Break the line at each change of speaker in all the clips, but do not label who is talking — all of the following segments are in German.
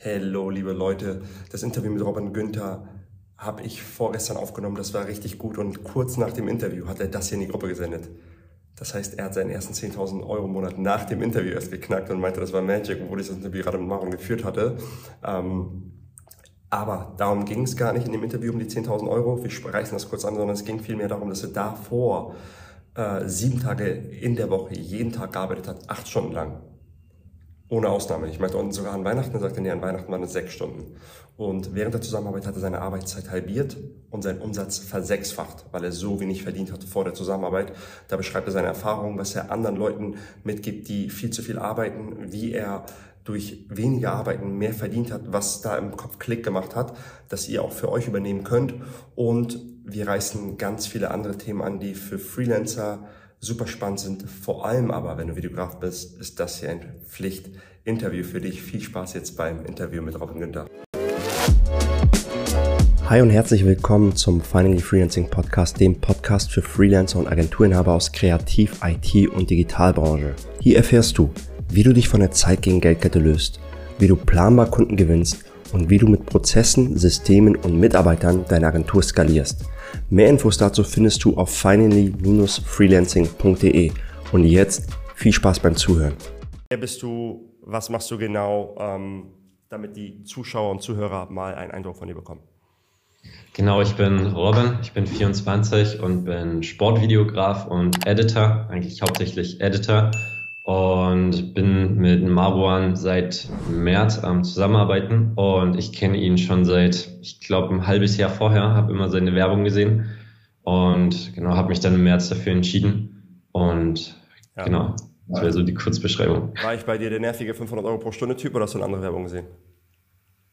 Hello, liebe Leute. Das Interview mit Robin Günther habe ich vorgestern aufgenommen. Das war richtig gut. Und kurz nach dem Interview hat er das hier in die Gruppe gesendet. Das heißt, er hat seinen ersten 10.000 Euro Monat nach dem Interview erst geknackt und meinte, das war Magic, obwohl ich das Interview gerade mit Marvin geführt hatte. Ähm, aber darum ging es gar nicht in dem Interview um die 10.000 Euro. Wir reißen das kurz an, sondern es ging vielmehr darum, dass er davor äh, sieben Tage in der Woche jeden Tag gearbeitet hat, acht Stunden lang. Ohne Ausnahme. Ich meinte sogar an Weihnachten, er sagte, nee, an Weihnachten waren es sechs Stunden. Und während der Zusammenarbeit hat er seine Arbeitszeit halbiert und seinen Umsatz versechsfacht, weil er so wenig verdient hat vor der Zusammenarbeit. Da beschreibt er seine Erfahrungen, was er anderen Leuten mitgibt, die viel zu viel arbeiten, wie er durch weniger Arbeiten mehr verdient hat, was da im Kopf Klick gemacht hat, dass ihr auch für euch übernehmen könnt. Und wir reißen ganz viele andere Themen an, die für Freelancer super spannend sind. Vor allem aber, wenn du Videograf bist, ist das hier ein Pflichtinterview für dich. Viel Spaß jetzt beim Interview mit Robin Günther. Hi und herzlich willkommen zum Finally Freelancing Podcast, dem Podcast für Freelancer und Agenturinhaber aus Kreativ-, IT- und Digitalbranche. Hier erfährst du, wie du dich von der Zeit gegen Geldkette löst, wie du planbar Kunden gewinnst und wie du mit Prozessen, Systemen und Mitarbeitern deine Agentur skalierst – Mehr Infos dazu findest du auf finally-freelancing.de. Und jetzt viel Spaß beim Zuhören. Wer bist du? Was machst du genau, ähm, damit die Zuschauer und Zuhörer mal einen Eindruck von dir bekommen?
Genau, ich bin Robin, ich bin 24 und bin Sportvideograf und Editor, eigentlich hauptsächlich Editor und bin mit Marwan seit März am Zusammenarbeiten und ich kenne ihn schon seit, ich glaube, ein halbes Jahr vorher, habe immer seine Werbung gesehen und genau, habe mich dann im März dafür entschieden und ja. genau, das wäre so die Kurzbeschreibung.
War ich bei dir der nervige 500 Euro pro Stunde Typ oder hast du eine andere Werbung gesehen?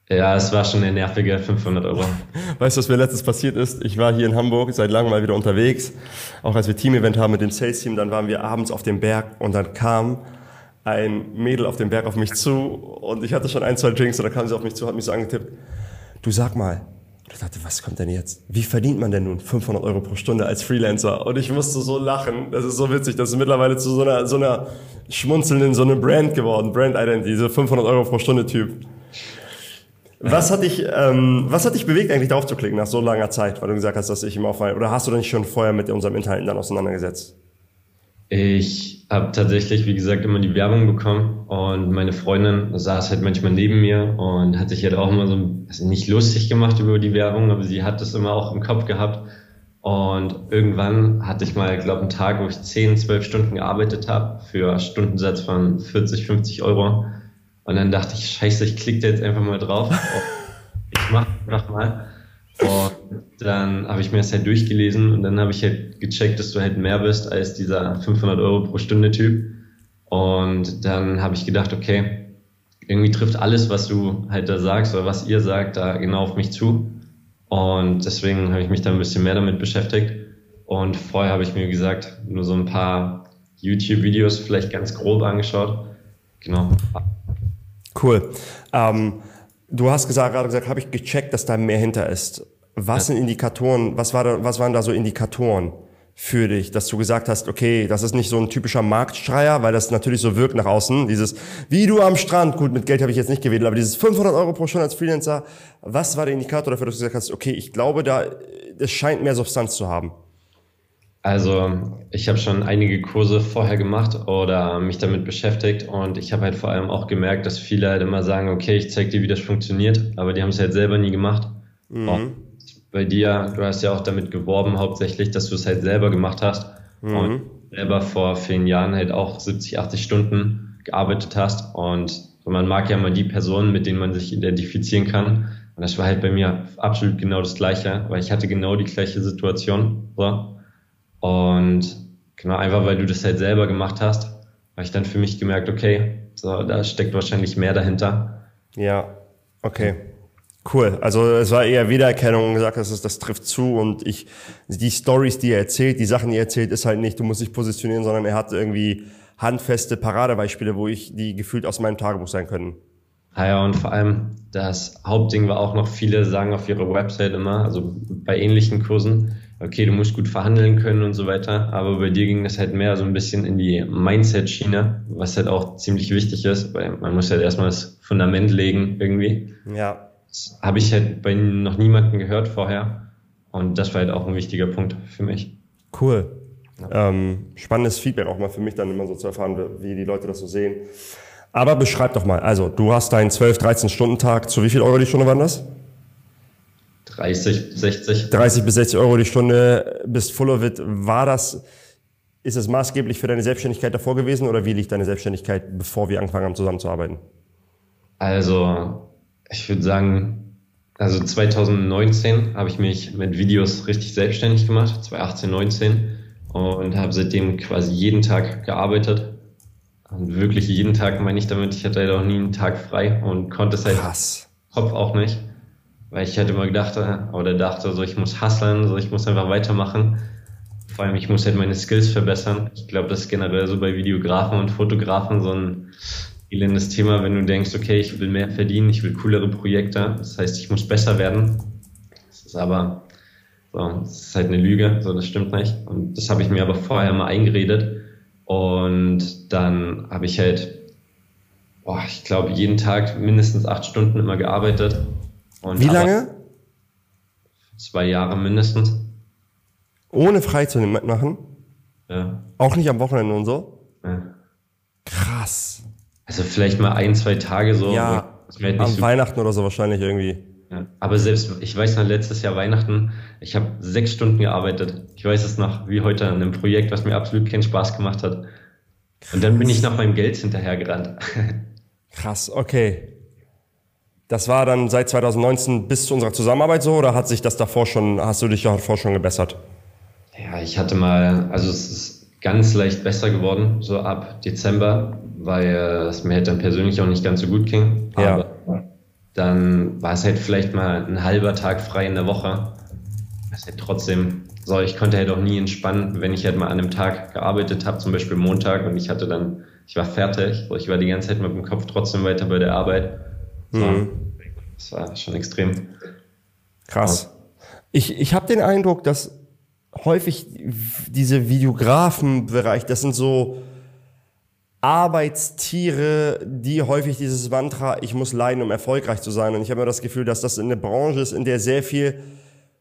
Ja, es war schon eine nervige 500 Euro.
Weißt du, was mir letztens passiert ist? Ich war hier in Hamburg seit langem mal wieder unterwegs. Auch als wir Team-Event haben mit dem Sales-Team, dann waren wir abends auf dem Berg und dann kam ein Mädel auf dem Berg auf mich zu und ich hatte schon ein, zwei Drinks und dann kam sie auf mich zu, hat mich so angetippt. Du sag mal. Und ich dachte, was kommt denn jetzt? Wie verdient man denn nun 500 Euro pro Stunde als Freelancer? Und ich musste so lachen. Das ist so witzig. Das ist mittlerweile zu so einer, so einer schmunzelnden, so eine Brand geworden. Brand Identity, so 500 Euro pro Stunde Typ. Was hat dich, ähm, was hat dich bewegt, eigentlich darauf zu klicken nach so langer Zeit, weil du gesagt hast, dass ich immer auffallen? Oder hast du dich schon vorher mit unserem Inhalten dann auseinandergesetzt?
Ich habe tatsächlich, wie gesagt, immer die Werbung bekommen und meine Freundin saß halt manchmal neben mir und hat sich halt auch immer so also nicht lustig gemacht über die Werbung, aber sie hat das immer auch im Kopf gehabt. Und irgendwann hatte ich mal, glaube einen Tag, wo ich 10, 12 Stunden gearbeitet habe für Stundensatz von 40, 50 Euro. Und dann dachte ich, scheiße, ich klicke jetzt einfach mal drauf. ich mach einfach mal. Und dann habe ich mir das halt durchgelesen und dann habe ich halt gecheckt, dass du halt mehr bist als dieser 500 Euro pro Stunde Typ. Und dann habe ich gedacht, okay, irgendwie trifft alles, was du halt da sagst oder was ihr sagt, da genau auf mich zu. Und deswegen habe ich mich da ein bisschen mehr damit beschäftigt. Und vorher habe ich mir gesagt, nur so ein paar YouTube-Videos vielleicht ganz grob angeschaut. Genau.
Cool. Ähm, du hast gesagt, gerade gesagt, habe ich gecheckt, dass da mehr hinter ist. Was sind Indikatoren, was, war da, was waren da so Indikatoren für dich, dass du gesagt hast, okay, das ist nicht so ein typischer Marktschreier, weil das natürlich so wirkt nach außen, dieses, wie du am Strand, gut, mit Geld habe ich jetzt nicht gewedelt, aber dieses 500 Euro pro Stunde als Freelancer, was war der Indikator dafür, dass du gesagt hast, okay, ich glaube, da, es scheint mehr Substanz zu haben?
Also ich habe schon einige Kurse vorher gemacht oder mich damit beschäftigt und ich habe halt vor allem auch gemerkt, dass viele halt immer sagen, okay, ich zeig dir, wie das funktioniert, aber die haben es halt selber nie gemacht. Mhm. Bei dir, du hast ja auch damit geworben hauptsächlich, dass du es halt selber gemacht hast mhm. und selber vor vielen Jahren halt auch 70, 80 Stunden gearbeitet hast und man mag ja mal die Personen, mit denen man sich identifizieren kann. Und das war halt bei mir absolut genau das Gleiche, weil ich hatte genau die gleiche Situation. So. Und genau, einfach weil du das halt selber gemacht hast, habe ich dann für mich gemerkt, okay, so, da steckt wahrscheinlich mehr dahinter.
Ja, okay. Cool. Also es war eher Wiedererkennung und gesagt, das, ist, das trifft zu und ich, die Stories, die er erzählt, die Sachen, die er erzählt, ist halt nicht, du musst dich positionieren, sondern er hat irgendwie handfeste Paradebeispiele, wo ich die gefühlt aus meinem Tagebuch sein können.
Ah ja, und vor allem das Hauptding war auch noch, viele sagen auf ihrer Website immer, also bei ähnlichen Kursen, okay, du musst gut verhandeln können und so weiter. Aber bei dir ging das halt mehr so ein bisschen in die Mindset-Schiene, was halt auch ziemlich wichtig ist, weil man muss halt erstmal das Fundament legen irgendwie.
Ja.
Das habe ich halt bei noch niemandem gehört vorher. Und das war halt auch ein wichtiger Punkt für mich.
Cool. Ja. Ähm, spannendes Feedback auch mal für mich dann immer so zu erfahren, wie die Leute das so sehen. Aber beschreib doch mal, also du hast deinen 12, 13 Stunden Tag, zu wie viel Euro die Stunde waren das?
30, 60.
30 bis 60 Euro die Stunde, bist full of it. War das, ist es maßgeblich für deine Selbstständigkeit davor gewesen oder wie liegt deine Selbstständigkeit, bevor wir angefangen haben zusammenzuarbeiten?
Also, ich würde sagen, also 2019 habe ich mich mit Videos richtig selbstständig gemacht, 2018, 19 und habe seitdem quasi jeden Tag gearbeitet. Und wirklich jeden Tag meine ich damit, ich hatte halt auch nie einen Tag frei und konnte es halt
Krass.
Kopf auch nicht. Weil ich hatte immer gedacht, äh, oder dachte, so ich muss hustlen, so ich muss einfach weitermachen. Vor allem, ich muss halt meine Skills verbessern. Ich glaube, das ist generell so bei Videografen und Fotografen so ein elendes Thema, wenn du denkst, okay, ich will mehr verdienen, ich will coolere Projekte. Das heißt, ich muss besser werden. Das ist aber, so, das ist halt eine Lüge, so, das stimmt nicht. Und das habe ich mir aber vorher mal eingeredet. Und dann habe ich halt, boah, ich glaube, jeden Tag mindestens acht Stunden immer gearbeitet
und Wie lange?
Zwei Jahre mindestens.
Ohne Freizeit machen?
Ja.
Auch nicht am Wochenende und so?
Ja.
Krass.
Also vielleicht mal ein, zwei Tage so.
Ja, halt am so Weihnachten oder so wahrscheinlich irgendwie.
Ja. Aber selbst, ich weiß noch, letztes Jahr Weihnachten, ich habe sechs Stunden gearbeitet. Ich weiß es noch, wie heute an einem Projekt, was mir absolut keinen Spaß gemacht hat. Und dann bin ich nach meinem Geld hinterhergerannt.
Krass, okay. Das war dann seit 2019 bis zu unserer Zusammenarbeit so oder hat sich das davor schon, hast du dich davor schon gebessert?
Ja, ich hatte mal, also es ist ganz leicht besser geworden, so ab Dezember, weil es mir halt dann persönlich auch nicht ganz so gut ging.
Ja.
dann war es halt vielleicht mal ein halber Tag frei in der Woche. Das ist halt trotzdem, so, ich konnte halt auch nie entspannen, wenn ich halt mal an einem Tag gearbeitet habe, zum Beispiel Montag und ich hatte dann, ich war fertig, ich war die ganze Zeit mit dem Kopf trotzdem weiter bei der Arbeit Mhm. Das war schon extrem.
Krass. Ich, ich habe den Eindruck, dass häufig diese Videografenbereich, das sind so Arbeitstiere, die häufig dieses Mantra, ich muss leiden, um erfolgreich zu sein. Und ich habe immer das Gefühl, dass das eine Branche ist, in der sehr viel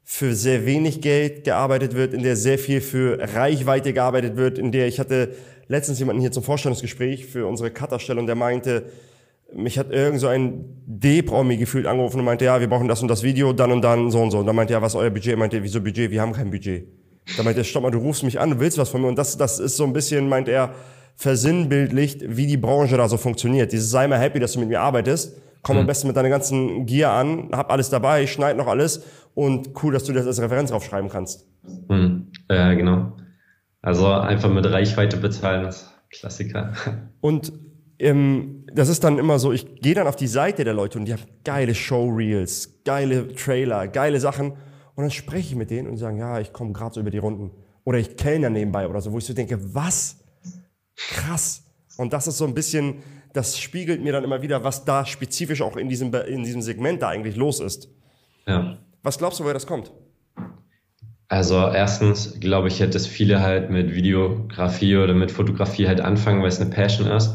für sehr wenig Geld gearbeitet wird, in der sehr viel für Reichweite gearbeitet wird, in der ich hatte letztens jemanden hier zum Vorstellungsgespräch für unsere Cutterstelle und der meinte, mich hat irgend so ein D-Promi gefühlt angerufen und meinte, ja, wir brauchen das und das Video, dann und dann, so und so. Und dann meinte er, ja, was ist euer Budget? Er meinte, wieso Budget? Wir haben kein Budget. Da meinte er, stopp mal, du rufst mich an, du willst was von mir. Und das, das ist so ein bisschen, meint er, versinnbildlicht, wie die Branche da so funktioniert. Dieses sei mal happy, dass du mit mir arbeitest. Komm mhm. am besten mit deiner ganzen Gear an, hab alles dabei, schneid noch alles und cool, dass du das als Referenz draufschreiben kannst.
Mhm. Ja, genau. Also einfach mit Reichweite bezahlen, das Klassiker.
Und ähm, das ist dann immer so, ich gehe dann auf die Seite der Leute und die haben geile Showreels, geile Trailer, geile Sachen. Und dann spreche ich mit denen und sagen, ja, ich komme gerade so über die Runden. Oder ich kellner nebenbei oder so, wo ich so denke, was? Krass. Und das ist so ein bisschen, das spiegelt mir dann immer wieder, was da spezifisch auch in diesem, in diesem Segment da eigentlich los ist.
Ja.
Was glaubst du, woher das kommt?
Also erstens glaube ich, dass viele halt mit Videografie oder mit Fotografie halt anfangen, weil es eine Passion ist.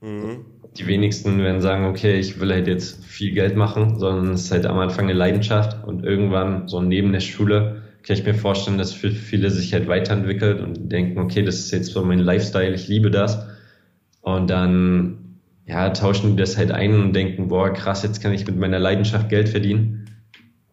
Mhm. Die wenigsten werden sagen, okay, ich will halt jetzt viel Geld machen, sondern es ist halt am Anfang eine Leidenschaft und irgendwann so neben der Schule kann ich mir vorstellen, dass für viele sich halt weiterentwickelt und denken, okay, das ist jetzt so mein Lifestyle, ich liebe das. Und dann, ja, tauschen die das halt ein und denken, boah, krass, jetzt kann ich mit meiner Leidenschaft Geld verdienen.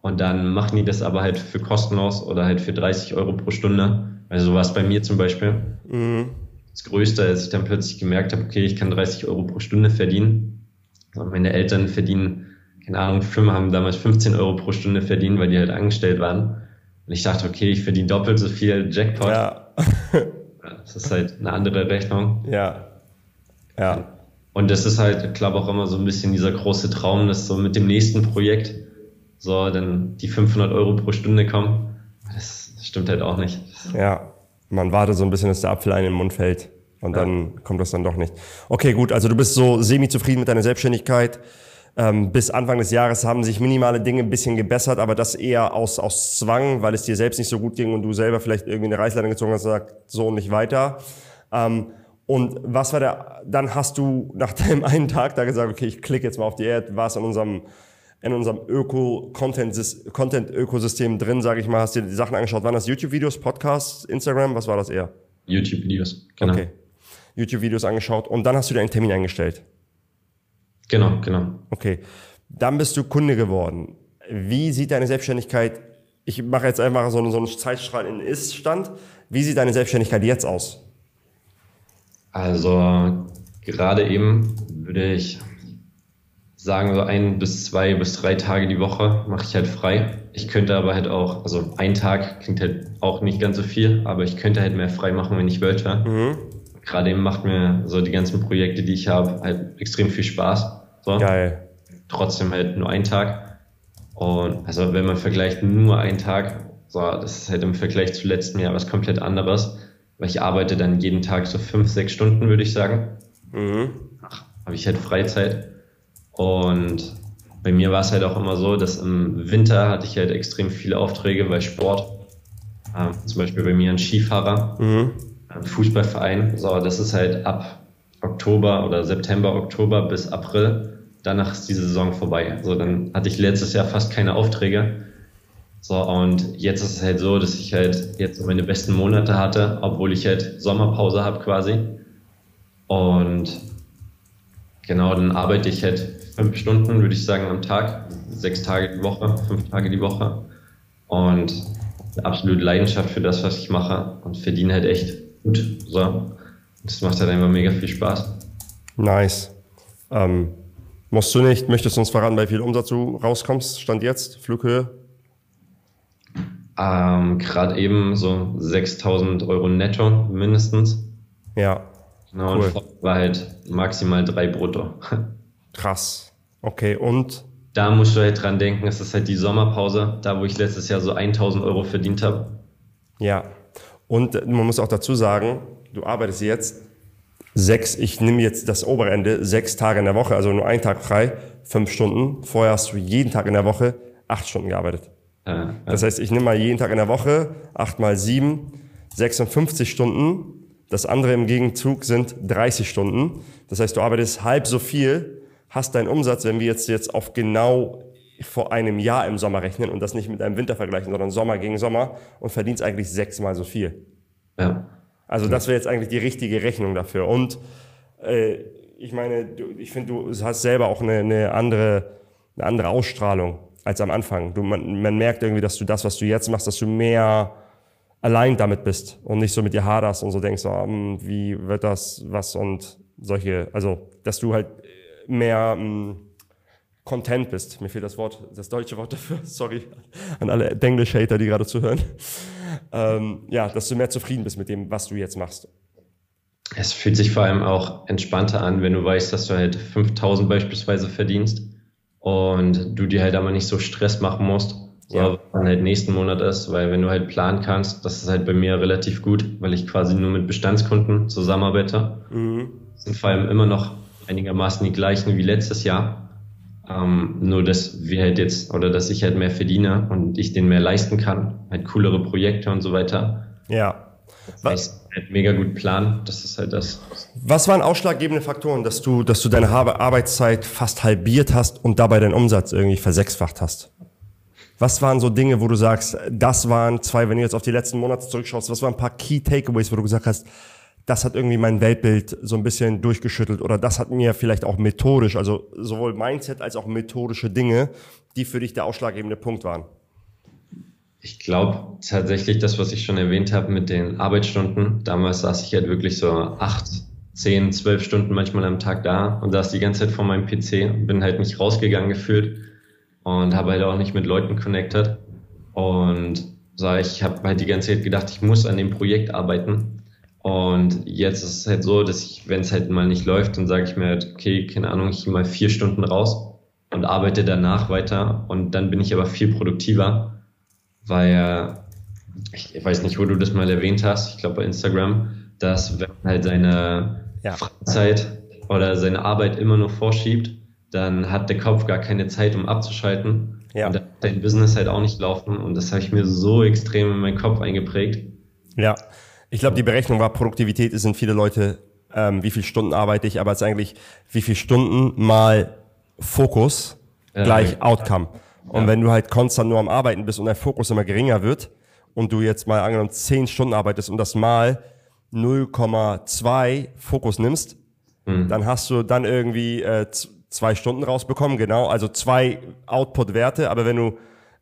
Und dann machen die das aber halt für kostenlos oder halt für 30 Euro pro Stunde. Also so war es bei mir zum Beispiel. Mhm das Größte, als ich dann plötzlich gemerkt habe, okay, ich kann 30 Euro pro Stunde verdienen. Also meine Eltern verdienen, keine Ahnung, Firmen haben damals 15 Euro pro Stunde verdient, weil die halt angestellt waren. Und ich dachte, okay, ich verdiene doppelt so viel Jackpot.
Ja.
das ist halt eine andere Rechnung.
Ja. Ja.
Und das ist halt, ich glaube auch immer so ein bisschen dieser große Traum, dass so mit dem nächsten Projekt so dann die 500 Euro pro Stunde kommen. Das stimmt halt auch nicht.
Ja man wartet so ein bisschen, dass der Apfel einem im Mund fällt. Und ja. dann kommt das dann doch nicht. Okay, gut. Also du bist so semi-zufrieden mit deiner Selbstständigkeit. ähm, bis Anfang des Jahres haben sich minimale Dinge ein bisschen gebessert, aber das eher aus, aus Zwang, weil es dir selbst nicht so gut ging und du selber vielleicht irgendwie eine Reißleine gezogen hast und gesagt, so nicht weiter. Ähm, und was war der, dann hast du nach dem einen Tag da gesagt, okay, ich klicke jetzt mal auf die Ad, war es in unserem, in unserem Öko-Content-Ökosystem drin, sage ich mal, hast dir die Sachen angeschaut. Waren das YouTube-Videos, Podcasts, Instagram, was war das eher?
YouTube-Videos, genau. Okay.
YouTube-Videos angeschaut und dann hast du dir einen Termin eingestellt.
Genau, genau.
Okay. Dann bist du Kunde geworden. Wie sieht deine Selbstständigkeit, ich mache jetzt einfach so einen, so einen Zeitstrahl in Ist-Stand. Wie sieht deine Selbstständigkeit jetzt aus?
Also, gerade eben würde ich sagen, so ein bis zwei bis drei Tage die Woche mache ich halt frei. Ich könnte aber halt auch, also ein Tag klingt halt auch nicht ganz so viel, aber ich könnte halt mehr frei machen, wenn ich wollte. Mhm. Gerade eben macht mir so die ganzen Projekte, die ich habe, halt extrem viel Spaß. So.
Geil.
Trotzdem halt nur ein Tag. Und also wenn man vergleicht nur einen Tag, so, das ist halt im Vergleich zu letztem Jahr was komplett anderes. Weil ich arbeite dann jeden Tag so fünf, sechs Stunden, würde ich sagen. Mhm. Habe ich halt Freizeit. Und bei mir war es halt auch immer so, dass im Winter hatte ich halt extrem viele Aufträge bei Sport. Ähm, zum Beispiel bei mir ein Skifahrer, mhm. ein Fußballverein. So, das ist halt ab Oktober oder September, Oktober bis April. Danach ist die Saison vorbei. Also dann hatte ich letztes Jahr fast keine Aufträge. So, und jetzt ist es halt so, dass ich halt jetzt meine besten Monate hatte, obwohl ich halt Sommerpause habe quasi. Und genau, dann arbeite ich halt fünf Stunden, würde ich sagen, am Tag, sechs Tage die Woche, fünf Tage die Woche. Und absolut Leidenschaft für das, was ich mache und verdiene halt echt gut. So. Das macht halt einfach mega viel Spaß.
Nice. Ähm, musst du nicht, möchtest du uns verraten, bei wie viel Umsatz du rauskommst? Stand jetzt, Flughöhe?
Ähm, Gerade eben so 6000 Euro netto mindestens.
Ja.
Genau, cool. und war halt maximal drei brutto.
Krass. Okay, und?
Da musst du halt dran denken, es ist halt die Sommerpause, da wo ich letztes Jahr so 1000 Euro verdient habe.
Ja. Und man muss auch dazu sagen, du arbeitest jetzt sechs, ich nehme jetzt das obere Ende, sechs Tage in der Woche, also nur einen Tag frei, fünf Stunden. Vorher hast du jeden Tag in der Woche acht Stunden gearbeitet. Ja, ja. Das heißt, ich nehme mal jeden Tag in der Woche, acht mal sieben, 56 Stunden. Das andere im Gegenzug sind 30 Stunden. Das heißt, du arbeitest halb so viel, hast deinen Umsatz, wenn wir jetzt, jetzt auf genau vor einem Jahr im Sommer rechnen und das nicht mit einem Winter vergleichen, sondern Sommer gegen Sommer und verdienst eigentlich sechsmal so viel. Ja. Also das wäre jetzt eigentlich die richtige Rechnung dafür. Und äh, ich meine, du, ich finde, du hast selber auch eine, eine, andere, eine andere Ausstrahlung als am Anfang. Du, man, man merkt irgendwie, dass du das, was du jetzt machst, dass du mehr allein damit bist und nicht so mit dir haderst und so denkst, oh, wie wird das, was und solche, also dass du halt mehr mh, hm, content bist. Mir fehlt das Wort, das deutsche Wort dafür, sorry an alle English-Hater, die gerade zuhören ähm, ja, dass du mehr zufrieden bist mit dem, was du jetzt machst.
Es fühlt sich vor allem auch entspannter an, wenn du weißt, dass du halt 5000 beispielsweise verdienst und du dir halt aber nicht so Stress machen musst, ja. wann halt nächsten Monat ist, weil wenn du halt planen kannst, das ist halt bei mir relativ gut, weil ich quasi nur mit Bestandskunden zusammenarbeite. Mhm. Sind vor allem immer noch einigermaßen die gleichen wie letztes Jahr. Ähm, nur, dass wir halt jetzt, oder dass ich halt mehr verdiene und ich den mehr leisten kann, halt coolere Projekte und so weiter.
Ja.
Was halt mega gut planen, das ist halt das.
Was waren ausschlaggebende Faktoren, dass du, dass du deine Arbeitszeit fast halbiert hast und dabei deinen Umsatz irgendwie versechsfacht hast? Was waren so Dinge, wo du sagst, das waren zwei, wenn du jetzt auf die letzten Monate zurückschaust, was waren ein paar Key Takeaways, wo du gesagt hast, das hat irgendwie mein Weltbild so ein bisschen durchgeschüttelt oder das hat mir vielleicht auch methodisch, also sowohl Mindset als auch methodische Dinge, die für dich der ausschlaggebende Punkt waren?
Ich glaube tatsächlich das, was ich schon erwähnt habe mit den Arbeitsstunden. Damals saß ich halt wirklich so acht, zehn, zwölf Stunden manchmal am Tag da und saß die ganze Zeit vor meinem PC und bin halt nicht rausgegangen gefühlt und habe halt auch nicht mit Leuten connected. Und ich habe halt die ganze Zeit gedacht, ich muss an dem Projekt arbeiten und jetzt ist es halt so, dass ich, wenn es halt mal nicht läuft, dann sage ich mir halt, okay, keine Ahnung, ich gehe mal vier Stunden raus und arbeite danach weiter und dann bin ich aber viel produktiver, weil ich weiß nicht, wo du das mal erwähnt hast, ich glaube bei Instagram, dass wenn man halt seine ja. Freizeit oder seine Arbeit immer nur vorschiebt, dann hat der Kopf gar keine Zeit, um abzuschalten.
Ja.
Und dein Business halt auch nicht laufen. Und das habe ich mir so extrem in meinen Kopf eingeprägt.
Ja, ich glaube, die Berechnung war, Produktivität sind viele Leute, ähm, wie viele Stunden arbeite ich, aber es ist eigentlich, wie viele Stunden mal Fokus
Ja,
gleich
ja.
Outcome. Und
Ja.
wenn du halt konstant nur am Arbeiten bist und dein Fokus immer geringer wird und du jetzt mal angenommen 10 Stunden arbeitest und das mal 0,2 Fokus nimmst, dann hast du dann irgendwie äh, zwei Stunden rausbekommen, genau, also zwei Output-Werte, aber wenn du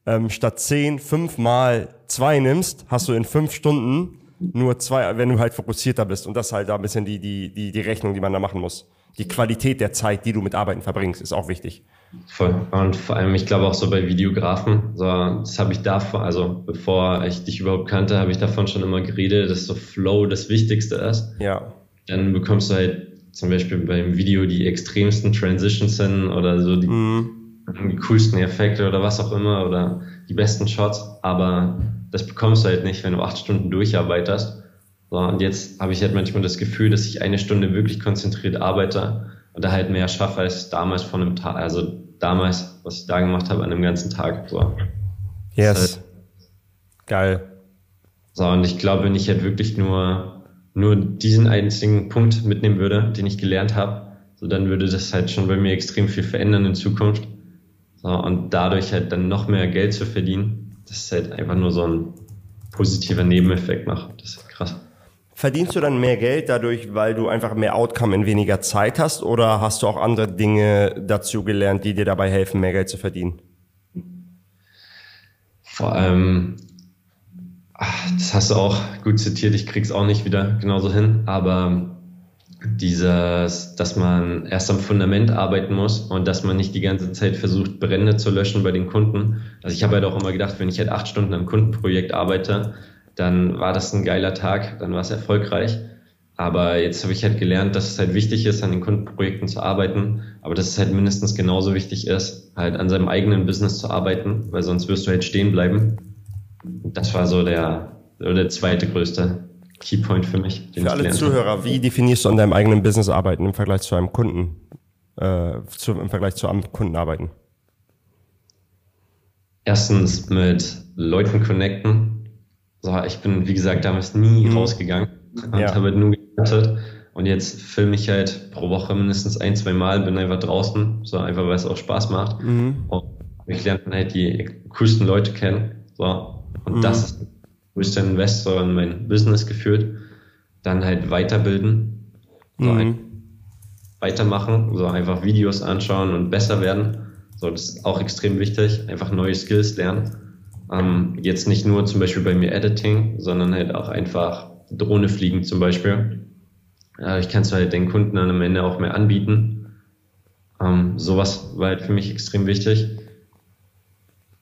ähm, statt 10 fünf mal zwei nimmst, hast du in fünf Stunden nur zwei, wenn du halt fokussierter bist. Und das ist halt da ein bisschen die, die, die, die Rechnung, die man da machen muss. Die Qualität der Zeit, die du mit Arbeiten verbringst, ist auch wichtig.
Voll. Und vor allem, ich glaube auch so bei Videografen, so, das habe ich davon, also bevor ich dich überhaupt kannte, habe ich davon schon immer geredet, dass so Flow das Wichtigste ist.
Ja.
Dann bekommst du halt zum Beispiel beim Video die extremsten Transitions hin oder so die, die coolsten Effekte oder was auch immer oder die besten Shots, aber das bekommst du halt nicht, wenn du acht Stunden durcharbeitest. So, und jetzt habe ich halt manchmal das Gefühl, dass ich eine Stunde wirklich konzentriert arbeite und da halt mehr schaffe als damals von einem Tag, also damals, was ich da gemacht habe an einem ganzen Tag. So.
Yes. Geil.
So, und ich glaube, wenn ich halt wirklich nur, nur diesen einzigen Punkt mitnehmen würde, den ich gelernt habe, so dann würde das halt schon bei mir extrem viel verändern in Zukunft. So, und dadurch halt dann noch mehr Geld zu verdienen, das ist halt einfach nur so ein positiver Nebeneffekt noch. Das ist krass.
Verdienst du dann mehr Geld dadurch, weil du einfach mehr Outcome in weniger Zeit hast oder hast du auch andere Dinge dazu gelernt, die dir dabei helfen, mehr Geld zu verdienen?
Vor allem, ach, das hast du auch gut zitiert, ich krieg's auch nicht wieder genauso hin, aber dieses, dass man erst am Fundament arbeiten muss und dass man nicht die ganze Zeit versucht, Brände zu löschen bei den Kunden. Also ich habe halt auch immer gedacht, wenn ich halt acht Stunden am Kundenprojekt arbeite, dann war das ein geiler Tag, dann war es erfolgreich. Aber jetzt habe ich halt gelernt, dass es halt wichtig ist, an den Kundenprojekten zu arbeiten, aber dass es halt mindestens genauso wichtig ist, halt an seinem eigenen Business zu arbeiten, weil sonst wirst du halt stehen bleiben. Das war so der, so der zweite größte Keypoint für mich.
Für alle. Zuhörer, wie definierst du an deinem eigenen Business arbeiten im Vergleich zu einem Kunden, äh, zu, im Vergleich zu am Kunden arbeiten?
Erstens mit Leuten connecten. So, ich bin, wie gesagt, damals nie rausgegangen und
Ja.
habe nur gewartet. Und jetzt filme ich halt pro Woche mindestens ein, zwei Mal, bin einfach draußen, so einfach, weil es auch Spaß macht. Und ich lerne dann halt die coolsten Leute kennen. So. Und das ist der größte Investor in mein Business geführt. Dann halt weiterbilden. So ein, weitermachen, so einfach Videos anschauen und besser werden. So, das ist auch extrem wichtig. Einfach neue Skills lernen. Ähm, jetzt nicht nur zum Beispiel bei mir Editing, sondern halt auch einfach Drohne fliegen zum Beispiel. Ja, ich kann es halt den Kunden dann am Ende auch mehr anbieten. Ähm, sowas war halt für mich extrem wichtig.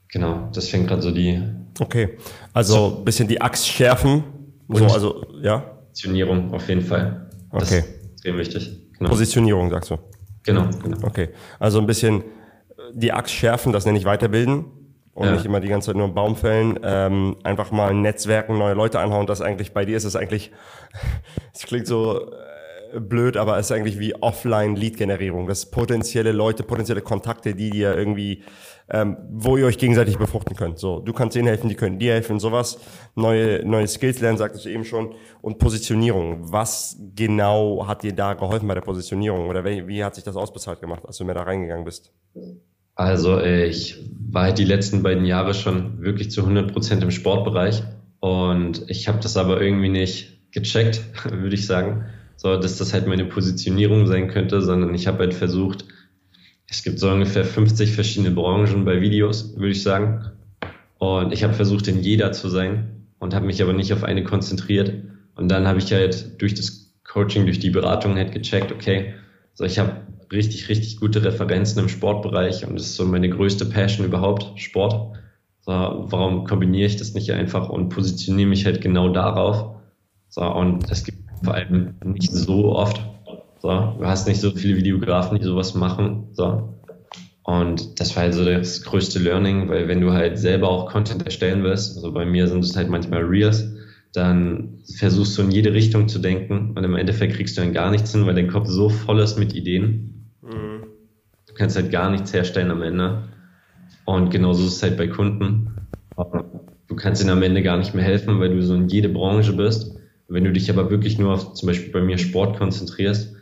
Genau, das fängt gerade so die
Okay, also bisschen die Axt schärfen. So,
Und-
also ja,
Positionierung auf jeden Fall. Das
Okay.
ist extrem wichtig. Genau,
Positionierung sagst du.
genau. genau.
Okay, also ein bisschen die Axt schärfen, das nenne ich weiterbilden und
Ja.
nicht immer die ganze Zeit nur einen Baum fällen. Ähm, einfach mal Netzwerken, neue Leute anhauen. Das eigentlich bei dir ist es eigentlich, es klingt so äh, blöd, aber es ist eigentlich wie Offline-Lead-Generierung. Das potenzielle Leute, potenzielle Kontakte, die dir irgendwie, ähm, wo ihr euch gegenseitig befruchten könnt. So, du kannst denen helfen, die können dir helfen, sowas. Neue, neue Skills lernen, sagtest du eben schon. Und Positionierung. Was genau hat dir da geholfen bei der Positionierung? Oder wie, wie hat sich das ausbezahlt gemacht, als du mehr da reingegangen bist?
Also ich war halt die letzten beiden Jahre schon wirklich zu 100 Prozent im Sportbereich und ich habe das aber irgendwie nicht gecheckt, würde ich sagen, so dass das halt meine Positionierung sein könnte, sondern ich habe halt versucht, es gibt so ungefähr 50 verschiedene Branchen bei Videos, würde ich sagen, und ich habe versucht, in jeder zu sein und habe mich aber nicht auf eine konzentriert und dann habe ich halt durch das Coaching, durch die Beratung halt gecheckt, okay, so ich habe richtig, richtig gute Referenzen im Sportbereich und das ist so meine größte Passion überhaupt, Sport. So, warum kombiniere ich das nicht einfach und positioniere mich halt genau darauf? So, und es gibt vor allem nicht so oft. So, du hast nicht so viele Videografen, die sowas machen. So. Und das war halt so das größte Learning, weil wenn du halt selber auch Content erstellen willst, also bei mir sind es halt manchmal Reels, dann versuchst du in jede Richtung zu denken und im Endeffekt kriegst du dann gar nichts hin, weil dein Kopf so voll ist mit Ideen. Du kannst halt gar nichts herstellen am Ende. Und genauso ist es halt bei Kunden. Du kannst ihnen am Ende gar nicht mehr helfen, weil du so in jede Branche bist. Wenn du dich aber wirklich nur auf zum Beispiel bei mir Sport konzentrierst,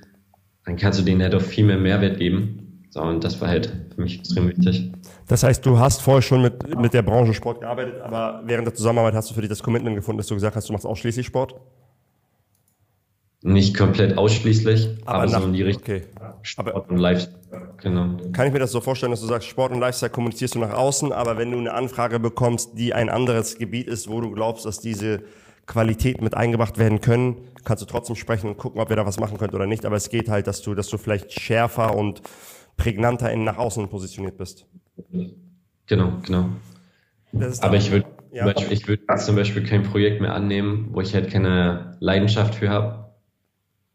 dann kannst du denen halt auch viel mehr Mehrwert geben. So, und das war halt für mich extrem wichtig.
Das heißt, du hast vorher schon mit, mit der Branche Sport gearbeitet, aber während der Zusammenarbeit hast du für dich das Commitment gefunden, dass du gesagt hast, du machst ausschließlich Sport?
Nicht komplett ausschließlich, aber, aber nach, so in die Richtung.
Okay.
Sport aber, und Lifestyle. Genau.
Kann ich mir das so vorstellen, dass du sagst, Sport und Lifestyle kommunizierst du nach außen, aber wenn du eine Anfrage bekommst, die ein anderes Gebiet ist, wo du glaubst, dass diese Qualität mit eingebracht werden können, kannst du trotzdem sprechen und gucken, ob wir da was machen können oder nicht. Aber es geht halt, dass du, dass du vielleicht schärfer und prägnanter in nach außen positioniert bist.
Genau, genau. Aber ich würde ja. ich würde zum Beispiel kein Projekt mehr annehmen, wo ich halt keine Leidenschaft für habe.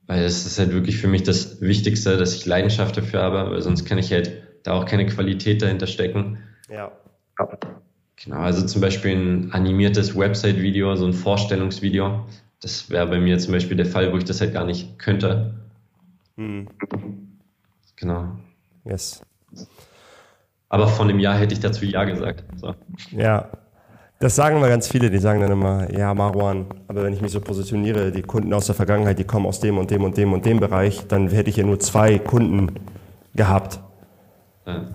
Weil es ist halt wirklich für mich das Wichtigste, dass ich Leidenschaft dafür habe, weil sonst kann ich halt da auch keine Qualität dahinter stecken.
Ja.
Genau, also zum Beispiel ein animiertes Website-Video, so ein Vorstellungsvideo. Das wäre bei mir zum Beispiel der Fall, wo ich das halt gar nicht könnte. Hm. Genau.
Yes.
Aber von dem Jahr hätte ich dazu Ja gesagt. So.
Ja, das sagen wir ganz viele, die sagen dann immer, ja, Marwan, aber wenn ich mich so positioniere, die Kunden aus der Vergangenheit, die kommen aus dem und dem und dem und dem Bereich, dann hätte ich ja nur zwei Kunden gehabt. Ja.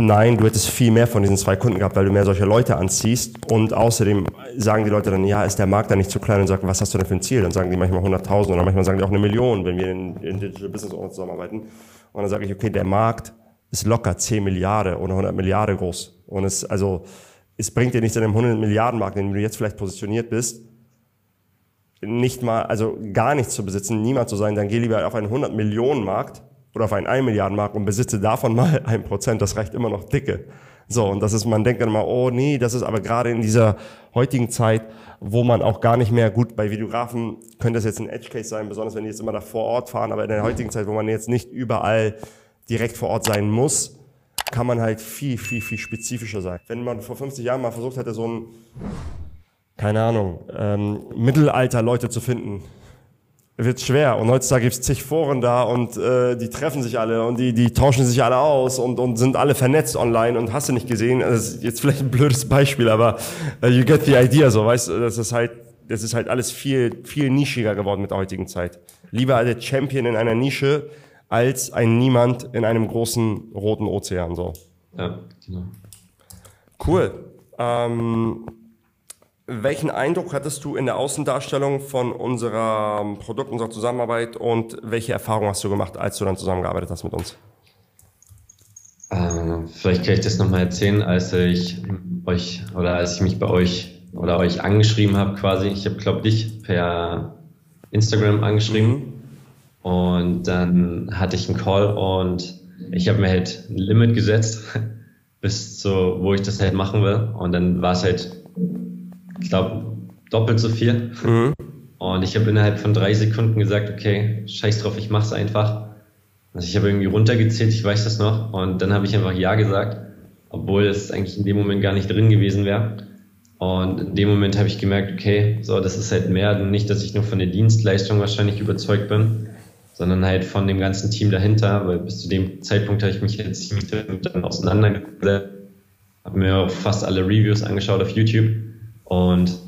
Nein, du hättest viel mehr von diesen zwei Kunden gehabt, weil du mehr solche Leute anziehst. Und außerdem sagen die Leute dann, ja, ist der Markt da nicht zu klein und sagen, was hast du denn für ein Ziel? Dann sagen die manchmal 100.000 oder manchmal sagen die auch eine Million, wenn wir in, in Digital Business Owners zusammenarbeiten. Und dann sage ich, okay, der Markt ist locker 10 Milliarden oder 100 Milliarden groß. Und es, also, es bringt dir nichts an dem 100 Milliarden Markt, in dem du jetzt vielleicht positioniert bist, nicht mal, also gar nichts zu besitzen, niemand zu sein, dann geh lieber auf einen 100 Millionen Markt oder auf einen 1 Milliarden Markt und besitze davon mal ein Prozent, das reicht immer noch dicke. So, und das ist, man denkt dann immer, oh nee, das ist aber gerade in dieser heutigen Zeit, wo man auch gar nicht mehr gut, bei Videografen könnte das jetzt ein Edge Case sein, besonders wenn die jetzt immer da vor Ort fahren, aber in der heutigen Zeit, wo man jetzt nicht überall direkt vor Ort sein muss, kann man halt viel, viel, viel spezifischer sein. Wenn man vor 50 Jahren mal versucht hätte, so ein, keine Ahnung, ähm, Mittelalter-Leute zu finden, wird schwer. Und heutzutage gibt's zig Foren da und äh, die treffen sich alle und die, die tauschen sich alle aus und, und sind alle vernetzt online und hast du nicht gesehen. Das ist jetzt vielleicht ein blödes Beispiel, aber uh, you get the idea, so weißt du, das ist halt, das ist halt alles viel, viel nischiger geworden mit der heutigen Zeit. Lieber der Champion in einer Nische als ein Niemand in einem großen roten Ozean, so.
Ja, genau.
Cool. Ähm, welchen Eindruck hattest du in der Außendarstellung von unserer Produkt, unserer Zusammenarbeit und welche Erfahrungen hast du gemacht, als du dann zusammengearbeitet hast mit uns?
Äh, vielleicht kann ich das nochmal erzählen, als ich euch oder als ich mich bei euch oder euch angeschrieben habe quasi. Ich habe, glaube dich per Instagram angeschrieben mhm. und dann hatte ich einen Call und ich habe mir halt ein Limit gesetzt bis zu, wo ich das halt machen will und dann war es halt ich glaube, doppelt so viel. Mhm. Und ich habe innerhalb von drei Sekunden gesagt, okay, scheiß drauf, ich mach's einfach. Also ich habe irgendwie runtergezählt, ich weiß das noch. Und dann habe ich einfach Ja gesagt, obwohl es eigentlich in dem Moment gar nicht drin gewesen wäre. Und in dem Moment habe ich gemerkt, okay, so, das ist halt mehr, nicht, dass ich nur von der Dienstleistung wahrscheinlich überzeugt bin, sondern halt von dem ganzen Team dahinter, weil bis zu dem Zeitpunkt habe ich mich jetzt ziemlich damit auseinandergesetzt, habe mir auch fast alle Reviews angeschaut auf YouTube und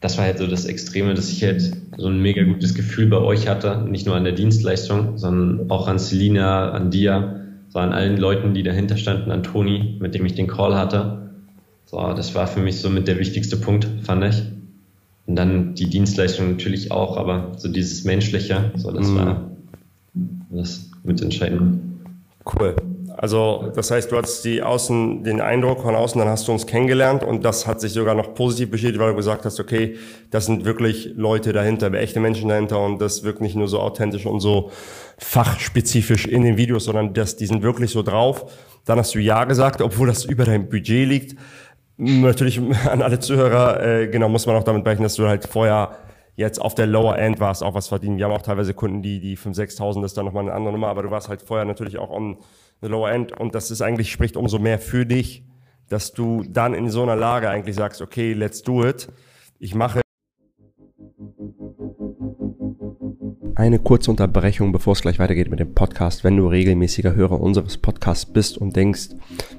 das war halt so das Extreme, dass ich halt so ein mega gutes Gefühl bei euch hatte, nicht nur an der Dienstleistung, sondern auch an Selina, an dir, so an allen Leuten, die dahinter standen, an Toni, mit dem ich den Call hatte. So, das war für mich so mit der wichtigste Punkt, fand ich. Und dann die Dienstleistung natürlich auch, aber so dieses Menschliche, so das mhm. war das mitentscheidende.
Cool. Also das heißt, du hattest die Außen, den Eindruck von außen, dann hast du uns kennengelernt und das hat sich sogar noch positiv bestätigt, weil du gesagt hast, okay, das sind wirklich Leute dahinter, echte Menschen dahinter und das wirkt nicht nur so authentisch und so fachspezifisch in den Videos, sondern das, die sind wirklich so drauf. Dann hast du Ja gesagt, obwohl das über dein Budget liegt. Natürlich an alle Zuhörer, äh, genau, muss man auch damit berechnen, dass du halt vorher jetzt auf der Lower End warst, auch was verdienen. Wir haben auch teilweise Kunden, die, die 5.000, 6.000, das ist dann nochmal eine andere Nummer, aber du warst halt vorher natürlich auch on the Lower End und das ist eigentlich, spricht umso mehr für dich, dass du dann in so einer Lage eigentlich sagst, okay, let's do it. Ich mache eine kurze Unterbrechung, bevor es gleich weitergeht mit dem Podcast. Wenn du regelmäßiger Hörer unseres Podcasts bist und denkst,